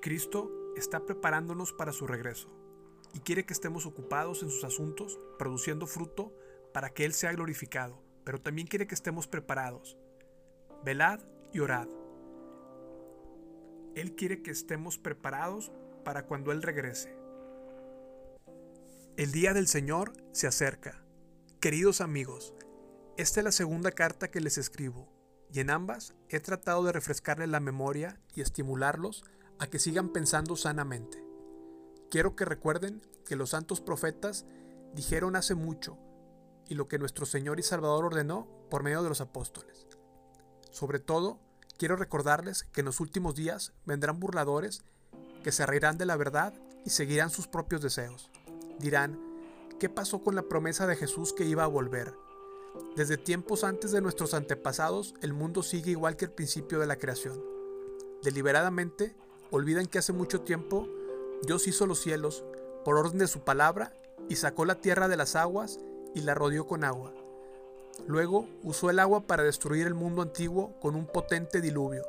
Cristo está preparándonos para su regreso y quiere que estemos ocupados en sus asuntos, produciendo fruto para que Él sea glorificado, pero también quiere que estemos preparados. Velad y orad. Él quiere que estemos preparados para cuando Él regrese. El día del Señor se acerca. Queridos amigos, esta es la segunda carta que les escribo, y en ambas he tratado de refrescarles la memoria y estimularlos a que sigan pensando sanamente. Quiero que recuerden que los santos profetas dijeron hace mucho y lo que nuestro Señor y Salvador ordenó por medio de los apóstoles. Sobre todo, quiero recordarles que en los últimos días vendrán burladores que se reirán de la verdad y seguirán sus propios deseos. Dirán, ¿qué pasó con la promesa de Jesús que iba a volver? Desde tiempos antes de nuestros antepasados, el mundo sigue igual que el principio de la creación. Deliberadamente, olvidan que hace mucho tiempo Dios hizo los cielos por orden de su palabra y sacó la tierra de las aguas y la rodeó con agua. Luego usó el agua para destruir el mundo antiguo con un potente diluvio.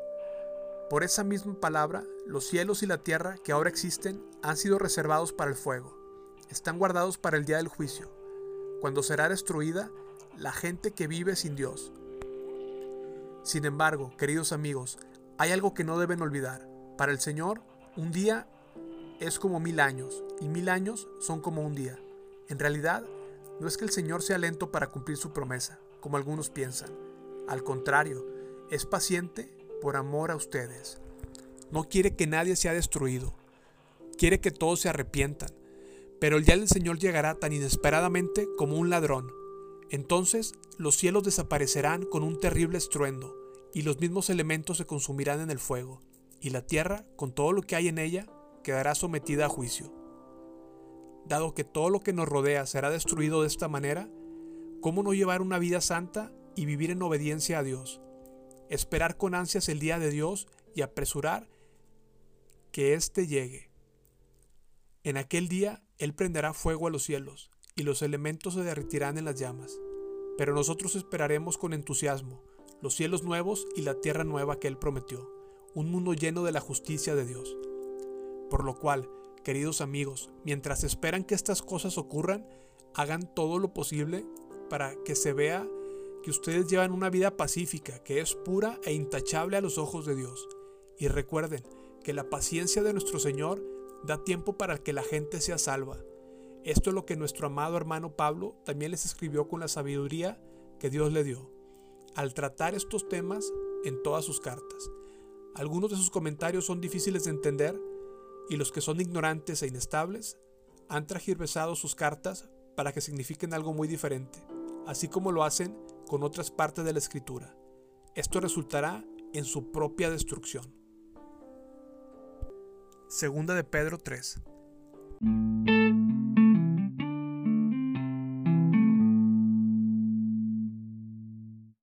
Por esa misma palabra, los cielos y la tierra que ahora existen han sido reservados para el fuego. Están guardados para el día del juicio, cuando será destruida la gente que vive sin Dios. Sin embargo, queridos amigos, hay algo que no deben olvidar. Para el Señor, un día es como mil años, y mil años son como un día. En realidad, no es que el Señor sea lento para cumplir su promesa, como algunos piensan. Al contrario, es paciente por amor a ustedes. No quiere que nadie sea destruido. Quiere que todos se arrepientan. Pero el día del Señor llegará tan inesperadamente como un ladrón. Entonces los cielos desaparecerán con un terrible estruendo, y los mismos elementos se consumirán en el fuego, y la tierra, con todo lo que hay en ella, quedará sometida a juicio. Dado que todo lo que nos rodea será destruido de esta manera, ¿cómo no llevar una vida santa y vivir en obediencia a Dios? Esperar con ansias el día de Dios y apresurar que éste llegue. En aquel día Él prenderá fuego a los cielos, y los elementos se derretirán en las llamas. Pero nosotros esperaremos con entusiasmo los cielos nuevos y la tierra nueva que Él prometió, un mundo lleno de la justicia de Dios. Por lo cual, queridos amigos, mientras esperan que estas cosas ocurran, hagan todo lo posible para que se vea que ustedes llevan una vida pacífica, que es pura e intachable a los ojos de Dios. Y recuerden que la paciencia de nuestro Señor da tiempo para que la gente sea salva esto es lo que nuestro amado hermano Pablo también les escribió con la sabiduría que Dios le dio, al tratar estos temas en todas sus cartas. Algunos de sus comentarios son difíciles de entender y los que son ignorantes e inestables han tragiversado sus cartas para que signifiquen algo muy diferente, así como lo hacen con otras partes de la escritura. Esto resultará en su propia destrucción. Segunda de Pedro 3.